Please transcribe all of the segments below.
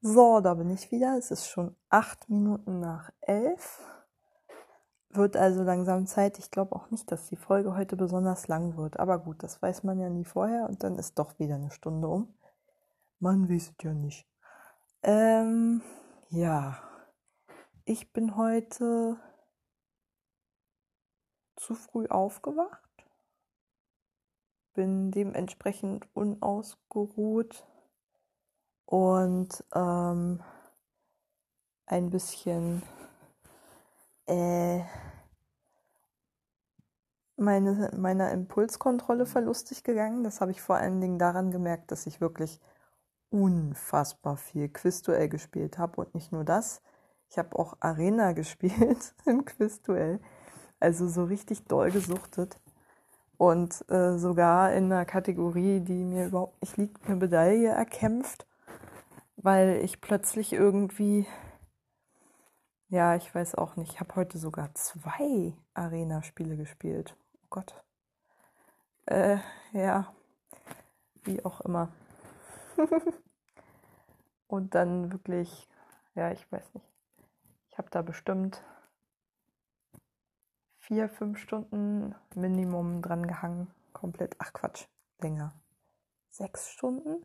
So, da bin ich wieder. Es ist schon acht Minuten nach elf. Wird also langsam Zeit. Ich glaube auch nicht, dass die Folge heute besonders lang wird. Aber gut, das weiß man ja nie vorher und dann ist doch wieder eine Stunde um. Man weiß es ja nicht. Ähm, ja. Ich bin heute zu früh aufgewacht. Bin dementsprechend unausgeruht und ähm, ein bisschen äh, meine, meiner Impulskontrolle verlustig gegangen. Das habe ich vor allen Dingen daran gemerkt, dass ich wirklich unfassbar viel Quizduell gespielt habe und nicht nur das. Ich habe auch Arena gespielt im Quizduell. Also so richtig doll gesuchtet. Und äh, sogar in einer Kategorie, die mir überhaupt nicht liegt, eine Medaille erkämpft weil ich plötzlich irgendwie, ja, ich weiß auch nicht, ich habe heute sogar zwei Arena-Spiele gespielt. Oh Gott. Äh, ja, wie auch immer. Und dann wirklich, ja, ich weiß nicht. Ich habe da bestimmt vier, fünf Stunden Minimum dran gehangen. Komplett. Ach Quatsch, länger. Sechs Stunden?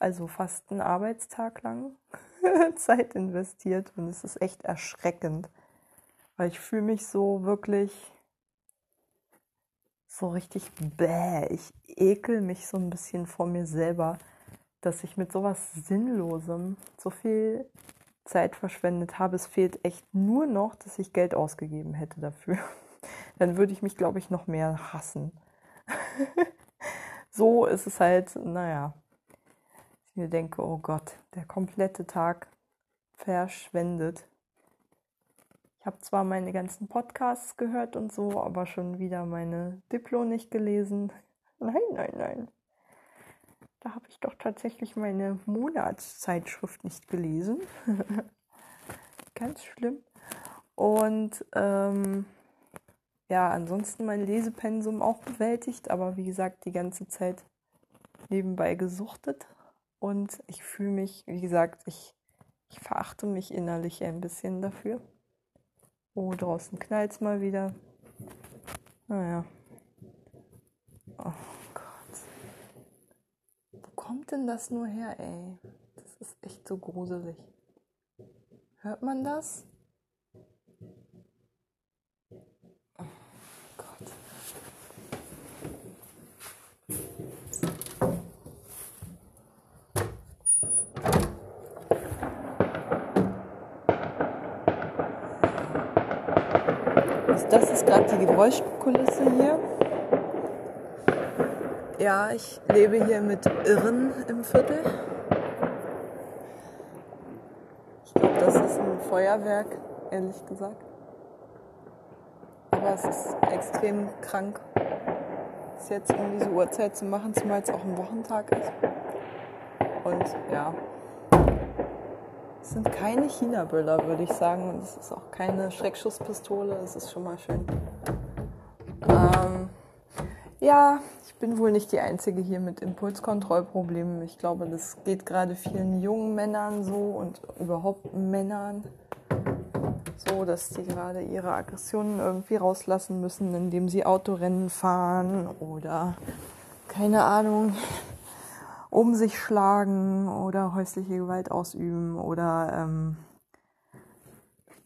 Also fast einen Arbeitstag lang Zeit investiert und es ist echt erschreckend, weil ich fühle mich so wirklich so richtig bäh. Ich ekel mich so ein bisschen vor mir selber, dass ich mit sowas Sinnlosem so viel Zeit verschwendet habe. Es fehlt echt nur noch, dass ich Geld ausgegeben hätte dafür. Dann würde ich mich, glaube ich, noch mehr hassen. so ist es halt, naja, mir denke, oh Gott, der komplette Tag verschwendet. Ich habe zwar meine ganzen Podcasts gehört und so, aber schon wieder meine Diplo nicht gelesen. Nein, nein, nein. Da habe ich doch tatsächlich meine Monatszeitschrift nicht gelesen. Ganz schlimm. Und ähm, ja, ansonsten mein Lesepensum auch bewältigt, aber wie gesagt, die ganze Zeit nebenbei gesuchtet. Und ich fühle mich, wie gesagt, ich, ich verachte mich innerlich ein bisschen dafür. Oh, draußen knallt es mal wieder. Naja. Oh Gott. Wo kommt denn das nur her, ey? Das ist echt so gruselig. Hört man das? Das ist gerade die Geräuschkulisse hier. Ja, ich lebe hier mit Irren im Viertel. Ich glaube, das ist ein Feuerwerk, ehrlich gesagt. Aber es ist extrem krank, es jetzt um diese Uhrzeit zu machen, zumal es auch ein Wochentag ist. Und ja, sind keine China-Böller, würde ich sagen. Und es ist auch keine Schreckschusspistole. Es ist schon mal schön. Ähm, ja, ich bin wohl nicht die Einzige hier mit Impulskontrollproblemen. Ich glaube, das geht gerade vielen jungen Männern so und überhaupt Männern so, dass die gerade ihre Aggressionen irgendwie rauslassen müssen, indem sie Autorennen fahren oder keine Ahnung, um sich schlagen oder häusliche Gewalt ausüben oder ähm,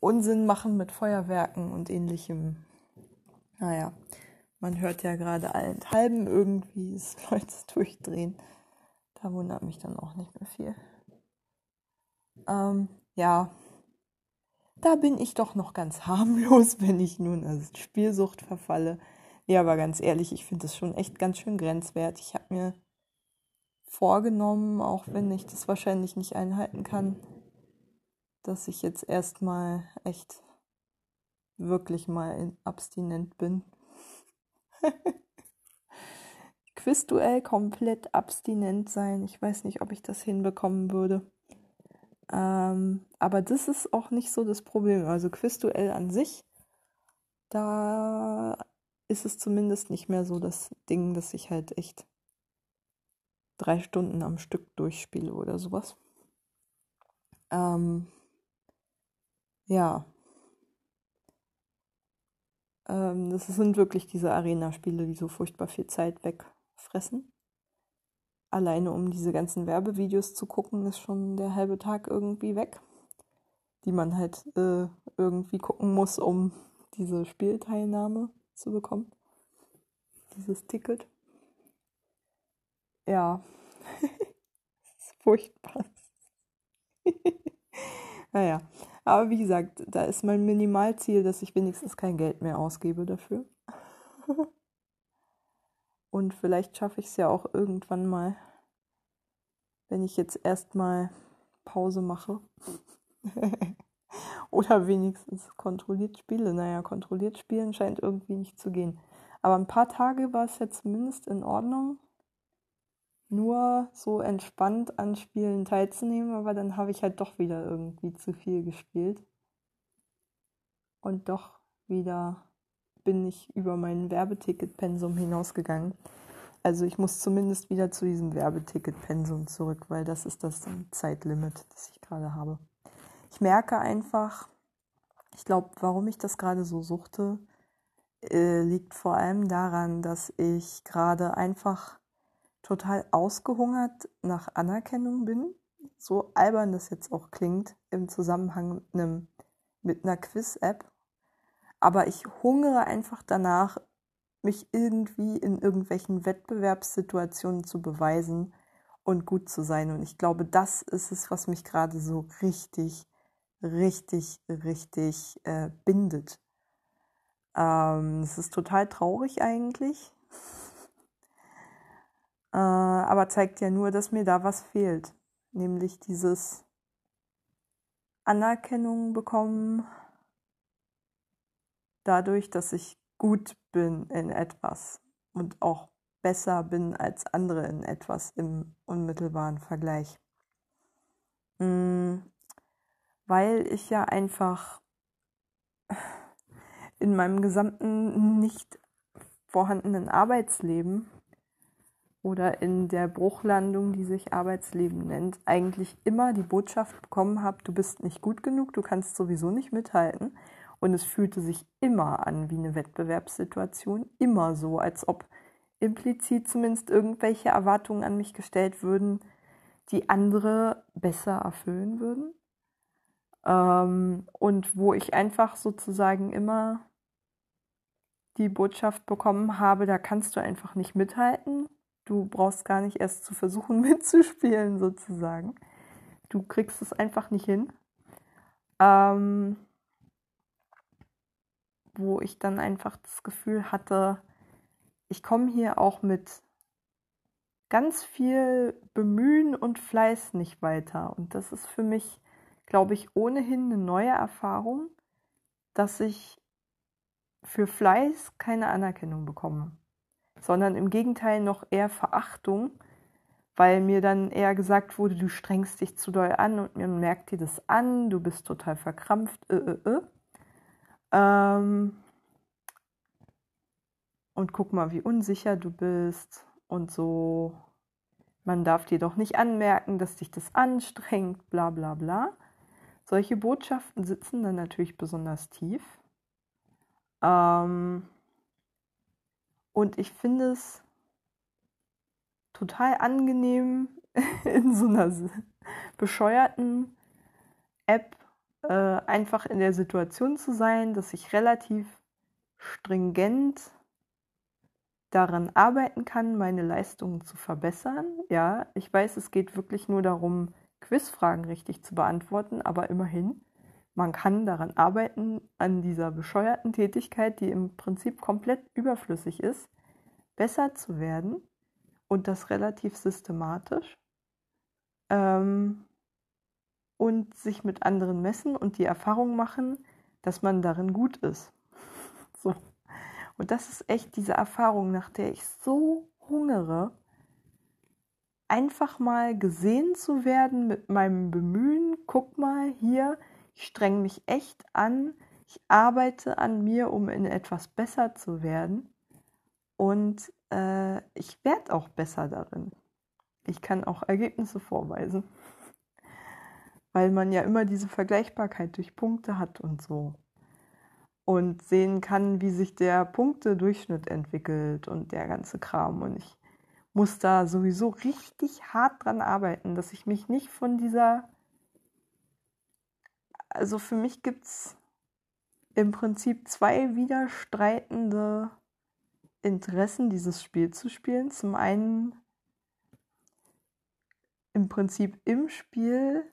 Unsinn machen mit Feuerwerken und ähnlichem. Naja, man hört ja gerade allenthalben irgendwie, dass Leute durchdrehen. Da wundert mich dann auch nicht mehr viel. Ähm, ja, da bin ich doch noch ganz harmlos, wenn ich nun als Spielsucht verfalle. Ja, aber ganz ehrlich, ich finde das schon echt ganz schön grenzwertig. Ich habe mir vorgenommen, auch wenn ich das wahrscheinlich nicht einhalten kann, dass ich jetzt erstmal echt wirklich mal abstinent bin. Quizduell komplett abstinent sein. Ich weiß nicht, ob ich das hinbekommen würde. Ähm, aber das ist auch nicht so das Problem. Also Quizduell an sich, da ist es zumindest nicht mehr so das Ding, dass ich halt echt drei Stunden am Stück durchspiele oder sowas. Ähm, ja. Ähm, das sind wirklich diese Arena-Spiele, die so furchtbar viel Zeit wegfressen. Alleine um diese ganzen Werbevideos zu gucken, ist schon der halbe Tag irgendwie weg, die man halt äh, irgendwie gucken muss, um diese Spielteilnahme zu bekommen. Dieses Ticket. Ja. das ist furchtbar. naja. Aber wie gesagt, da ist mein Minimalziel, dass ich wenigstens kein Geld mehr ausgebe dafür. Und vielleicht schaffe ich es ja auch irgendwann mal, wenn ich jetzt erstmal Pause mache. Oder wenigstens kontrolliert spiele. Naja, kontrolliert spielen scheint irgendwie nicht zu gehen. Aber ein paar Tage war es jetzt zumindest in Ordnung nur so entspannt an Spielen teilzunehmen, aber dann habe ich halt doch wieder irgendwie zu viel gespielt. Und doch wieder bin ich über mein Werbeticket-Pensum hinausgegangen. Also ich muss zumindest wieder zu diesem Werbeticket-Pensum zurück, weil das ist das Zeitlimit, das ich gerade habe. Ich merke einfach, ich glaube, warum ich das gerade so suchte, äh, liegt vor allem daran, dass ich gerade einfach total ausgehungert nach Anerkennung bin, so albern das jetzt auch klingt im Zusammenhang mit, einer Quiz-App, aber ich hungere einfach danach, mich irgendwie in irgendwelchen Wettbewerbssituationen zu beweisen und gut zu sein. Und ich glaube, das ist es, was mich gerade so richtig, richtig, richtig äh, bindet. Ähm, es ist total traurig eigentlich, äh, aber zeigt ja nur, dass mir da was fehlt, nämlich dieses Anerkennung bekommen dadurch, dass ich gut bin in etwas und auch besser bin als andere in etwas im unmittelbaren Vergleich. Mm, weil ich ja einfach in meinem gesamten nicht vorhandenen Arbeitsleben oder in der Bruchlandung, die sich Arbeitsleben nennt, eigentlich immer die Botschaft bekommen habe, du bist nicht gut genug, du kannst sowieso nicht mithalten. Und es fühlte sich immer an wie eine Wettbewerbssituation, immer so, als ob implizit zumindest irgendwelche Erwartungen an mich gestellt würden, die andere besser erfüllen würden. Ähm, und wo ich einfach sozusagen immer die Botschaft bekommen habe, da kannst du einfach nicht mithalten, Du brauchst gar nicht erst zu versuchen mitzuspielen, sozusagen. Du kriegst es einfach nicht hin. Ähm, wo ich dann einfach das Gefühl hatte, ich komme hier auch mit ganz viel Bemühen und Fleiß nicht weiter. Und das ist für mich, glaube ich, ohnehin eine neue Erfahrung, dass ich für Fleiß keine Anerkennung bekomme sondern im Gegenteil noch eher Verachtung, weil mir dann eher gesagt wurde, du strengst dich zu doll an und man merkt dir das an, du bist total verkrampft. Äh, äh, äh. Ähm und guck mal, wie unsicher du bist und so. Man darf dir doch nicht anmerken, dass dich das anstrengt, bla bla bla. Solche Botschaften sitzen dann natürlich besonders tief. Ähm und ich finde es total angenehm, in so einer bescheuerten App äh, einfach in der Situation zu sein, dass ich relativ stringent daran arbeiten kann, meine Leistungen zu verbessern. Ja, ich weiß, es geht wirklich nur darum, Quizfragen richtig zu beantworten, aber immerhin man kann daran arbeiten, an dieser bescheuerten Tätigkeit, die im Prinzip komplett überflüssig ist, besser zu werden und das relativ systematisch ähm, und sich mit anderen messen und die Erfahrung machen, dass man darin gut ist. so. Und das ist echt diese Erfahrung, nach der ich so hungere, einfach mal gesehen zu werden mit meinem Bemühen. Guck mal hier, ich strenge mich echt an. Ich arbeite an mir, um in etwas besser zu werden. Und äh, ich werde auch besser darin. Ich kann auch Ergebnisse vorweisen. weil man ja immer diese Vergleichbarkeit durch Punkte hat und so. Und sehen kann, wie sich der Punktedurchschnitt entwickelt und der ganze Kram. Und ich muss da sowieso richtig hart dran arbeiten, dass ich mich nicht von dieser. Also für mich gibt es im Prinzip zwei widerstreitende Interessen, dieses Spiel zu spielen. Zum einen im Prinzip im Spiel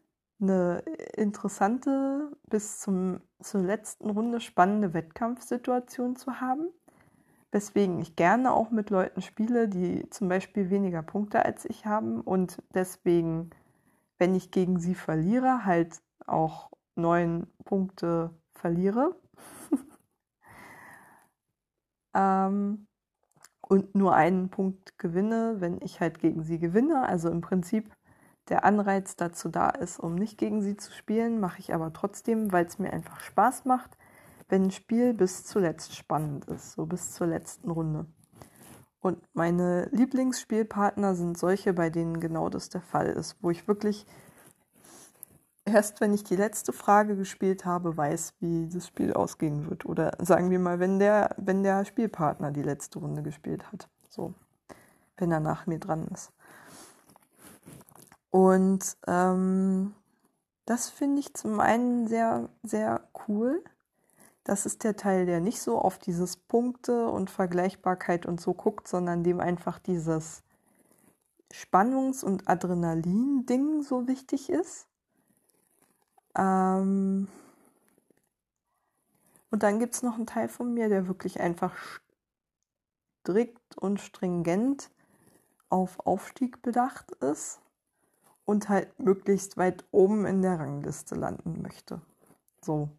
eine interessante bis zum, zur letzten Runde spannende Wettkampfsituation zu haben, weswegen ich gerne auch mit Leuten spiele, die zum Beispiel weniger Punkte als ich haben und deswegen, wenn ich gegen sie verliere, halt auch neun Punkte verliere. ähm, und nur einen Punkt gewinne, wenn ich halt gegen sie gewinne. Also im Prinzip der Anreiz dazu da ist, um nicht gegen sie zu spielen, mache ich aber trotzdem, weil es mir einfach Spaß macht, wenn ein Spiel bis zuletzt spannend ist, so bis zur letzten Runde. Und meine Lieblingsspielpartner sind solche, bei denen genau das der Fall ist, wo ich wirklich erst, wenn ich die letzte Frage gespielt habe, weiß, wie das Spiel ausgehen wird. Oder sagen wir mal, wenn der, wenn der Spielpartner die letzte Runde gespielt hat. So, wenn er nach mir dran ist. Und ähm, das finde ich zum einen sehr, sehr cool. Das ist der Teil, der nicht so auf dieses Punkte und Vergleichbarkeit und so guckt, sondern dem einfach dieses Spannungs- und Adrenalin-Ding so wichtig ist. Ähm und dann gibt es noch einen Teil von mir, der wirklich einfach strikt und stringent auf Aufstieg bedacht ist und halt möglichst weit oben in der Rangliste landen möchte. So.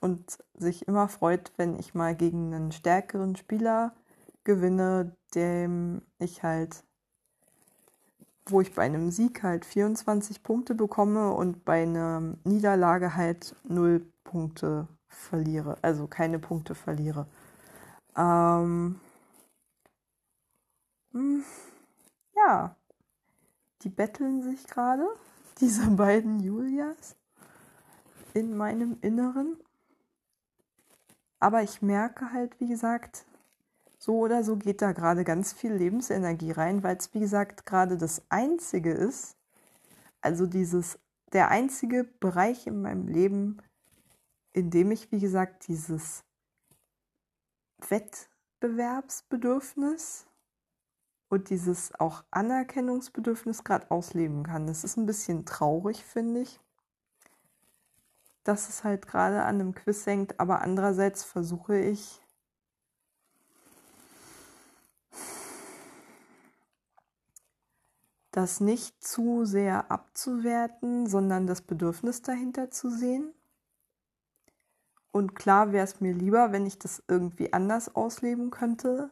Und sich immer freut, wenn ich mal gegen einen stärkeren Spieler gewinne, dem ich halt, wo ich bei einem Sieg halt 24 Punkte bekomme und bei einer Niederlage halt 0 Punkte verliere, also keine Punkte verliere. Ähm, hm, ja, die betteln sich gerade, diese beiden Julias, in meinem Inneren. Aber ich merke halt, wie gesagt, so oder so geht da gerade ganz viel Lebensenergie rein, weil es, wie gesagt, gerade das Einzige ist, also dieses, der einzige Bereich in meinem Leben, in dem ich, wie gesagt, dieses Wettbewerbsbedürfnis und dieses auch Anerkennungsbedürfnis gerade ausleben kann. Das ist ein bisschen traurig, finde ich, dass es halt gerade an einem Quiz hängt, aber andererseits versuche ich das nicht zu sehr abzuwerten, sondern das Bedürfnis dahinter zu sehen. Und klar wäre es mir lieber, wenn ich das irgendwie anders ausleben könnte,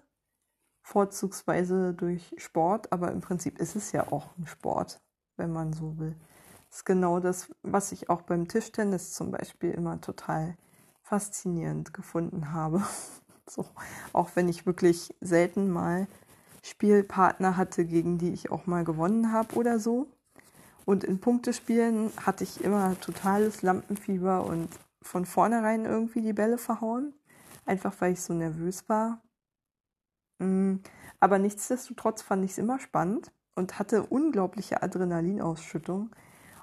vorzugsweise durch Sport, aber im Prinzip ist es ja auch ein Sport, wenn man so will. Das ist genau das, was ich auch beim Tischtennis zum Beispiel immer total faszinierend gefunden habe. so, auch wenn ich wirklich selten mal Spielpartner hatte, gegen die ich auch mal gewonnen habe oder so. Und in Punktespielen hatte ich immer totales Lampenfieber und von vornherein irgendwie die Bälle verhauen. Einfach weil ich so nervös war. Mm, aber nichtsdestotrotz fand ich es immer spannend und hatte unglaubliche Adrenalinausschüttung.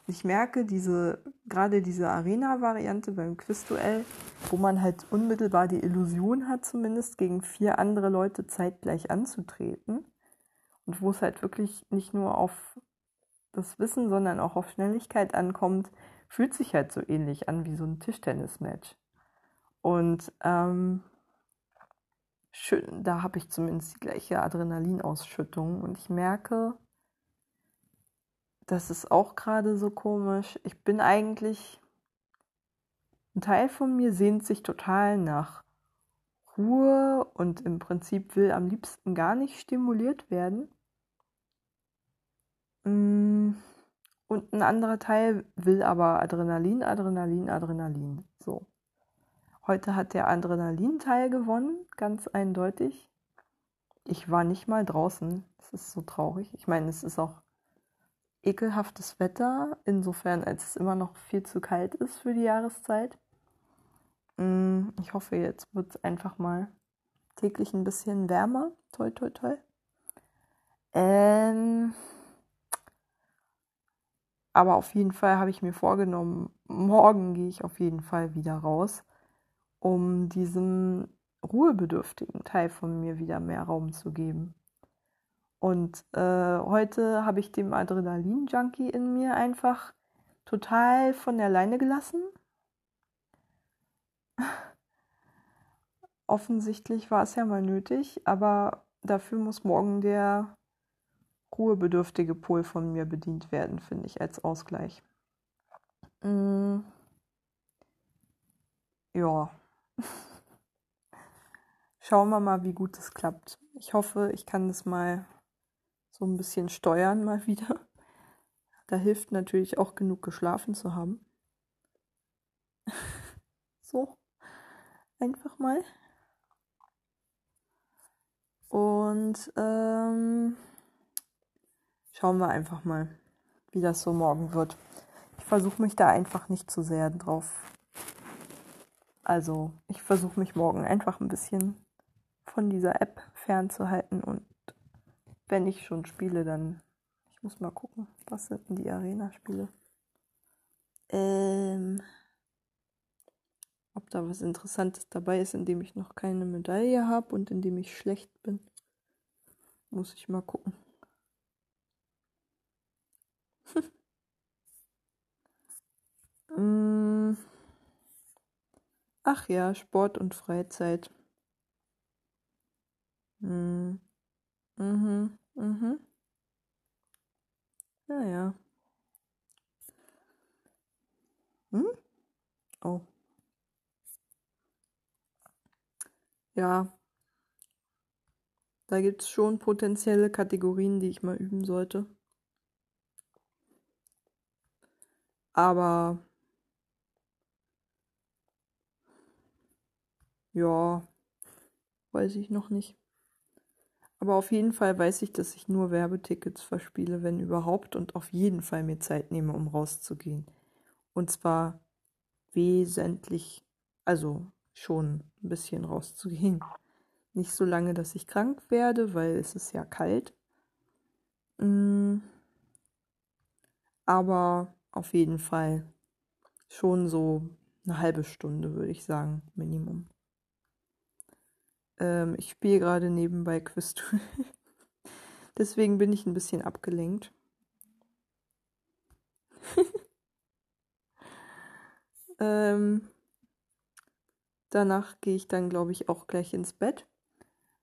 Ich merke, diese, gerade diese Arena-Variante beim Quizduell, wo man halt unmittelbar die Illusion hat, zumindest gegen vier andere Leute zeitgleich anzutreten. Und wo es halt wirklich nicht nur auf das Wissen, sondern auch auf Schnelligkeit ankommt, fühlt sich halt so ähnlich an wie so ein Tischtennis-Match. Und ähm, schön, da habe ich zumindest die gleiche Adrenalinausschüttung und ich merke, das ist auch gerade so komisch. Ich bin eigentlich, ein Teil von mir sehnt sich total nach Ruhe und im Prinzip will am liebsten gar nicht stimuliert werden. Mm, und ein anderer Teil will aber Adrenalin, Adrenalin, Adrenalin. So. Heute hat der Adrenalin-Teil gewonnen, ganz eindeutig. Ich war nicht mal draußen. Das ist so traurig. Ich meine, es ist auch ekelhaftes Wetter, insofern als es immer noch viel zu kalt ist für die Jahreszeit. Mm, ich hoffe, jetzt wird es einfach mal täglich ein bisschen wärmer. Toi, toi, toi. Ähm, aber auf jeden Fall habe ich mir vorgenommen, morgen gehe ich auf jeden Fall wieder raus, um diesem ruhebedürftigen Teil von mir wieder mehr Raum zu geben. Und äh, heute habe ich dem Adrenalin-Junkie in mir einfach total von der Leine gelassen. Offensichtlich war es ja mal nötig, aber dafür muss morgen der ruhebedürftige Pol von mir bedient werden, finde ich, als Ausgleich. Mm. Ja. Schauen wir mal, wie gut es klappt. Ich hoffe, ich kann das mal so ein bisschen steuern mal wieder. Da hilft natürlich auch genug geschlafen zu haben. so, einfach mal. Und ähm, schauen wir einfach mal, wie das so morgen wird. Ich versuche mich da einfach nicht zu sehr drauf. Also, ich versuche mich morgen einfach ein bisschen von dieser App fernzuhalten und wenn ich schon spiele, dann. Ich muss mal gucken, was sind denn die Arena-Spiele? Ähm. Ob da was Interessantes dabei ist, in dem ich noch keine Medaille habe und in dem ich schlecht bin. Muss ich mal gucken. Mm. Ach ja, Sport und Freizeit. Hm. Mhm, mhm. Ja, ja. Hm? Oh. Ja. Da gibt es schon potenzielle Kategorien, die ich mal üben sollte. Aber ja, weiß ich noch nicht. Aber auf jeden Fall weiß ich, dass ich nur Werbetickets verspiele, wenn überhaupt, und auf jeden Fall mir Zeit nehme, um rauszugehen. Und zwar wesentlich, also schon ein bisschen rauszugehen. Nicht so lange, dass ich krank werde, weil es ist ja kalt. Mm. Aber auf jeden Fall schon so eine halbe Stunde, würde ich sagen, Minimum. Ähm, ich spiele gerade nebenbei Quizduell. Deswegen bin ich ein bisschen abgelenkt. ähm, danach gehe ich dann, glaube ich, auch gleich ins Bett,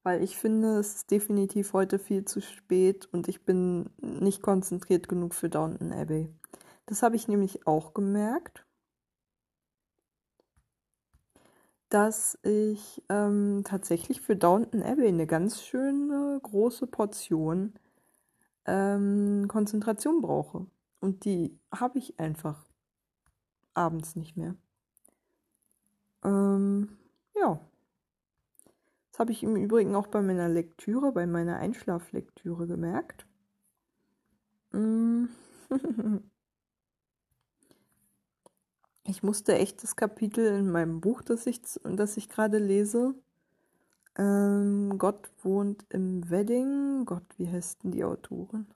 weil ich finde, es ist definitiv heute viel zu spät und ich bin nicht konzentriert genug für Downton Abbey. Das habe ich nämlich auch gemerkt. Dass ich ähm, tatsächlich für Downton Abbey eine ganz schöne große Portion ähm, Konzentration brauche. Und die habe ich einfach abends nicht mehr. Ähm, ja. Das habe ich im Übrigen auch bei meiner Lektüre, bei meiner Einschlaflektüre gemerkt. Mm. Ich musste echt das Kapitel in meinem Buch, das ich, das ich gerade lese, ähm, Gott wohnt im Wedding. Gott, wie heißt denn die Autorin?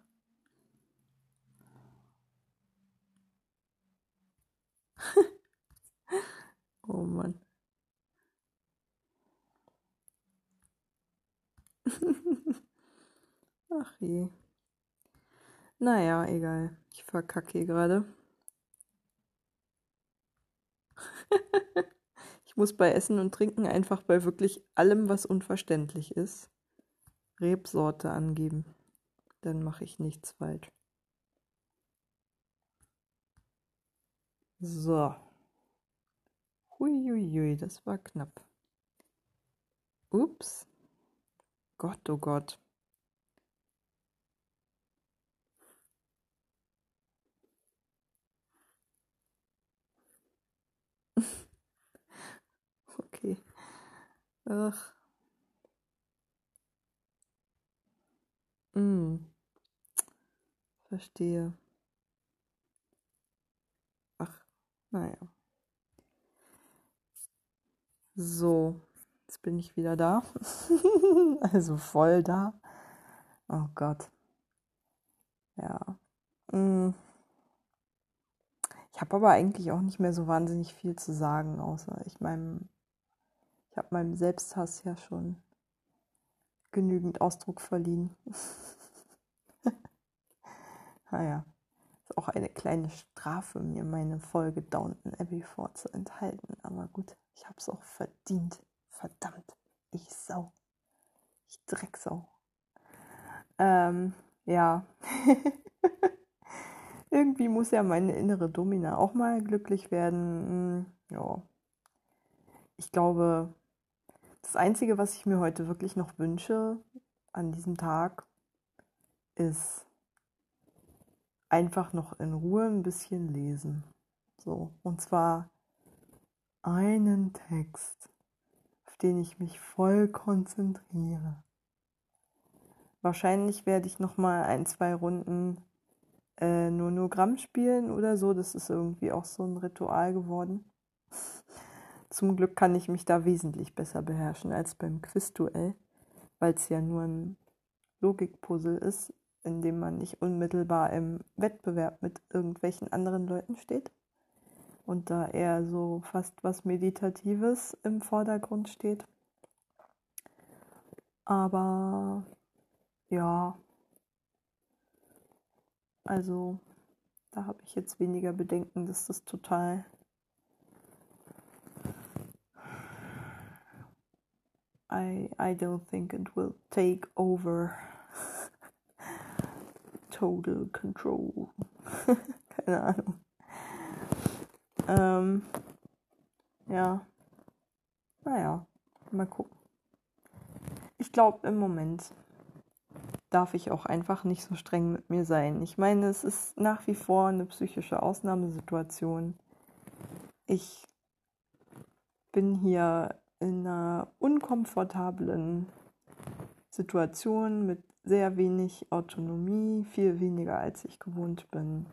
oh Mann. Ach je. Naja, egal. Ich verkacke hier gerade. ich muss bei Essen und Trinken einfach bei wirklich allem, was unverständlich ist, Rebsorte angeben. Dann mache ich nichts falsch. So. Huiuiui, das war knapp. Ups. Gott, oh Gott. Ach. Hm. Mm. Verstehe. Ach, naja. So, jetzt bin ich wieder da. also voll da. Oh Gott. Ja. Hm. Ich habe aber eigentlich auch nicht mehr so wahnsinnig viel zu sagen, außer ich meinem habe meinem Selbsthass ja schon genügend Ausdruck verliehen. naja, ist auch eine kleine Strafe, mir meine Folge Downton Abbey vorzuenthalten. Aber gut, ich habe es auch verdient. Verdammt, ich Sau. Ich Drecksau. Ähm, ja. Irgendwie muss ja meine innere Domina auch mal glücklich werden. Hm, ja. Ich glaube, das Einzige, was ich mir heute wirklich noch wünsche an diesem Tag, ist einfach noch in Ruhe ein bisschen lesen. So, und zwar einen Text, auf den ich mich voll konzentriere. Wahrscheinlich werde ich noch mal ein, zwei Runden äh, Nonogramm spielen oder so. Das ist irgendwie auch so ein Ritual geworden. Zum Glück kann ich mich da wesentlich besser beherrschen als beim Quizduell, weil es ja nur ein Logikpuzzle ist, in dem man nicht unmittelbar im Wettbewerb mit irgendwelchen anderen Leuten steht und da eher so fast was Meditatives im Vordergrund steht. Aber ja, also da habe ich jetzt weniger Bedenken, dass das total I, I don't think it will take over total control. Keine Ahnung. Ähm, ja. Naja, mal gucken. Ich glaube, im Moment darf ich auch einfach nicht so streng mit mir sein. Ich meine, es ist nach wie vor eine psychische Ausnahmesituation. Ich bin hier in einer unkomfortablen Situation mit sehr wenig Autonomie, viel weniger als ich gewohnt bin.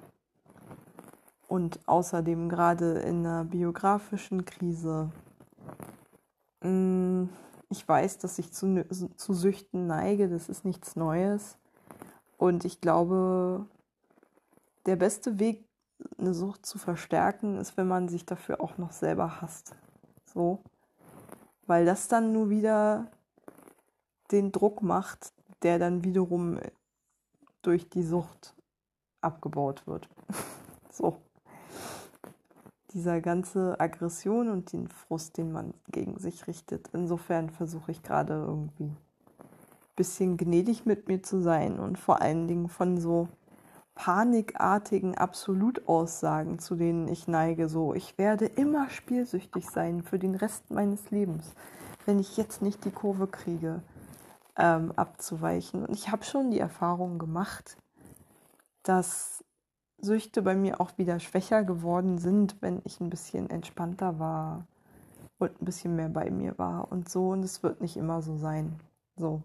Und außerdem gerade in einer biografischen Krise. Mm, ich weiß, dass ich zu, zu Süchten neige, das ist nichts Neues. Und ich glaube, der beste Weg, eine Sucht zu verstärken, ist, wenn man sich dafür auch noch selber hasst. So. Weil das dann nur wieder den Druck macht, der dann wiederum durch die Sucht abgebaut wird. so dieser ganze Aggression und den Frust, den man gegen sich richtet. Insofern versuche ich gerade irgendwie ein bisschen gnädig mit mir zu sein und vor allen Dingen von so panikartigen Absolutaussagen, zu denen ich neige, so ich werde immer spielsüchtig sein für den Rest meines Lebens, wenn ich jetzt nicht die Kurve kriege, ähm, abzuweichen. Und ich habe schon die Erfahrung gemacht, dass Süchte bei mir auch wieder schwächer geworden sind, wenn ich ein bisschen entspannter war und ein bisschen mehr bei mir war und so. Und es wird nicht immer so sein. So.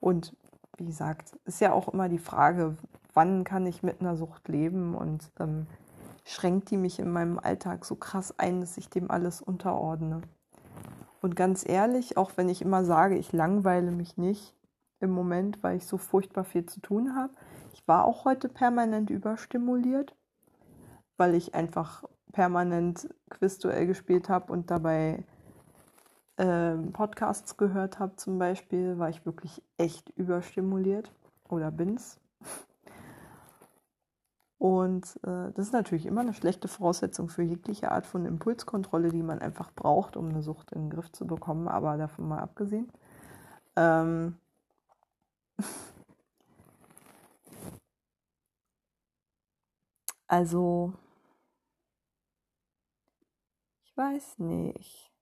Und wie gesagt, ist ja auch immer die Frage, wann kann ich mit einer Sucht leben und ähm, schränkt die mich in meinem Alltag so krass ein, dass ich dem alles unterordne. Und ganz ehrlich, auch wenn ich immer sage, ich langweile mich nicht im Moment, weil ich so furchtbar viel zu tun habe, ich war auch heute permanent überstimuliert, weil ich einfach permanent Quizduell gespielt habe und dabei äh, Podcasts gehört habe zum Beispiel, war ich wirklich echt überstimuliert oder bin's. Und äh, das ist natürlich immer eine schlechte Voraussetzung für jegliche Art von Impulskontrolle, die man einfach braucht, um eine Sucht in den Griff zu bekommen, aber davon mal abgesehen. Ähm Also, ich weiß nicht.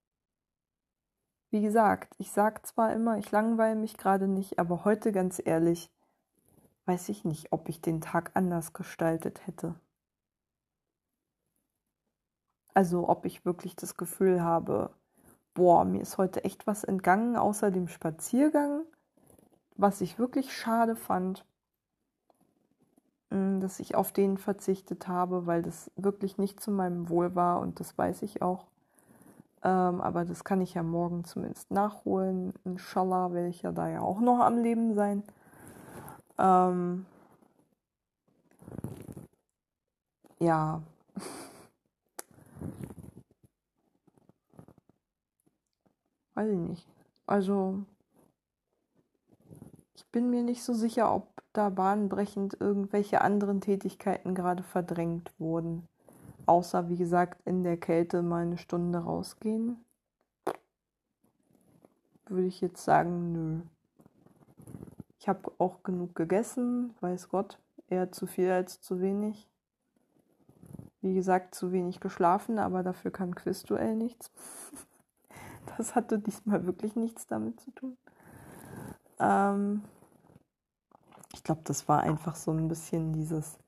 Wie gesagt, ich sage zwar immer, ich langweile mich gerade nicht, aber heute ganz ehrlich, weiß ich nicht, ob ich den Tag anders gestaltet hätte. Also, ob ich wirklich das Gefühl habe, boah, mir ist heute echt was entgangen außer dem Spaziergang, was ich wirklich schade fand. mm, dass ich auf den verzichtet habe, weil das wirklich nicht zu meinem Wohl war und das weiß ich auch. Ähm, aber das kann ich ja morgen zumindest nachholen. Inshallah werde ich ja da ja auch noch am Leben sein. Ähm, ja. Weiß ich nicht. Also, ich bin mir nicht so sicher, ob da bahnbrechend irgendwelche anderen Tätigkeiten gerade verdrängt wurden. Außer, wie gesagt, in der Kälte mal eine Stunde rausgehen. Würde ich jetzt sagen, nö. Ich habe auch genug gegessen, weiß Gott, eher zu viel als zu wenig. Wie gesagt, zu wenig geschlafen, aber dafür kann Quizduell nichts. Das hatte diesmal wirklich nichts damit zu tun. Ähm ich glaube, das war einfach so ein bisschen dieses,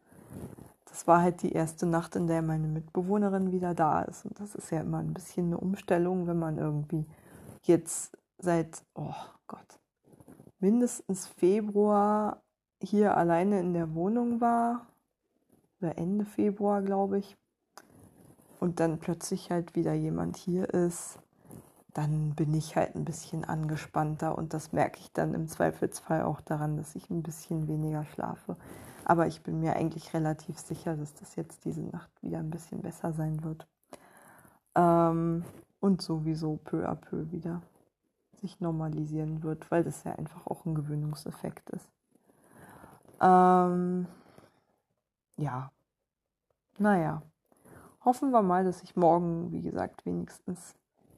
das war halt die erste Nacht, in der meine Mitbewohnerin wieder da ist. Und das ist ja immer ein bisschen eine Umstellung, wenn man irgendwie jetzt seit, oh Gott, mindestens Februar hier alleine in der Wohnung war. Oder Ende Februar, glaube ich. Und dann plötzlich halt wieder jemand hier ist dann bin ich halt ein bisschen angespannter und das merke ich dann im Zweifelsfall auch daran, dass ich ein bisschen weniger schlafe. Aber ich bin mir eigentlich relativ sicher, dass das jetzt diese Nacht wieder ein bisschen besser sein wird. Ähm, und sowieso peu à peu wieder sich normalisieren wird, weil das ja einfach auch ein Gewöhnungseffekt ist. Ähm, ja, naja, hoffen wir mal, dass ich morgen, wie gesagt, wenigstens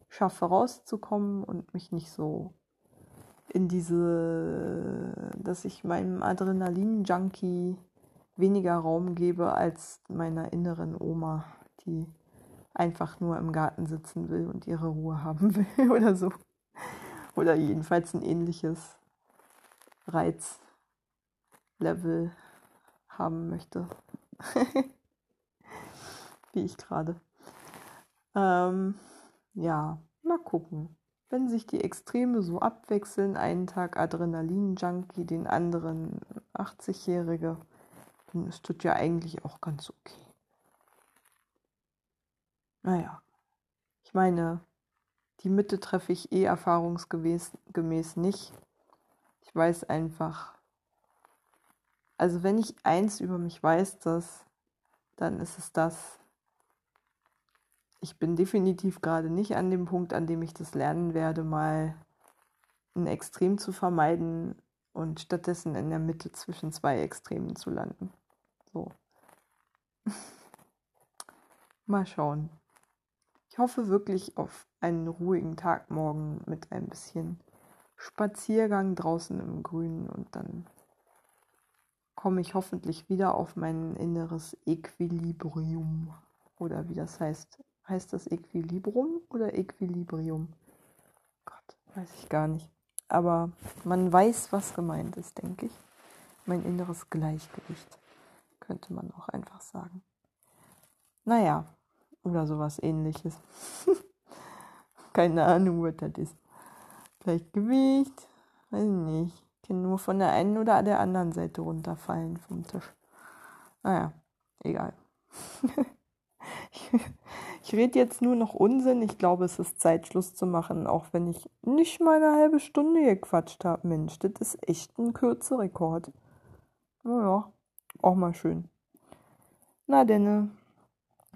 schaffe rauszukommen und mich nicht so in diese, dass ich meinem Adrenalin-Junkie weniger Raum gebe als meiner inneren Oma, die einfach nur im Garten sitzen will und ihre Ruhe haben will oder so. Oder jedenfalls ein ähnliches Reizlevel haben möchte. Wie ich gerade. Ähm, ja, mal gucken. Wenn sich die Extreme so abwechseln, einen Tag Adrenalin-Junkie, den anderen 80-Jährige, dann ist das ja eigentlich auch ganz okay. Naja, ich meine, die Mitte treffe ich eh erfahrungsgemäß nicht. Ich weiß einfach, also wenn ich eins über mich weiß, das, dann ist es das, ich bin definitiv gerade nicht an dem Punkt, an dem ich das lernen werde, mal ein Extrem zu vermeiden und stattdessen in der Mitte zwischen zwei Extremen zu landen. So. mal schauen. Ich hoffe wirklich auf einen ruhigen Tag morgen mit ein bisschen Spaziergang draußen im Grünen und dann komme ich hoffentlich wieder auf mein inneres Equilibrium oder wie das heißt, Heißt das Equilibrum oder Equilibrium? Gott, weiß ich gar nicht. Aber man weiß, was gemeint ist, denke ich. Mein inneres Gleichgewicht, könnte man auch einfach sagen. Naja, oder sowas ähnliches. Keine Ahnung, was das ist. Gleichgewicht, weiß ich nicht. Ich kann nur von der einen oder der anderen Seite runterfallen vom Tisch. Naja, egal. Ich rede jetzt nur noch Unsinn. Ich glaube, es ist Zeit, Schluss zu machen, auch wenn ich nicht mal eine halbe Stunde gequatscht habe. Mensch, das ist echt ein kürzer Rekord. Naja, auch mal schön. Na denn,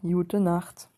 gute Nacht.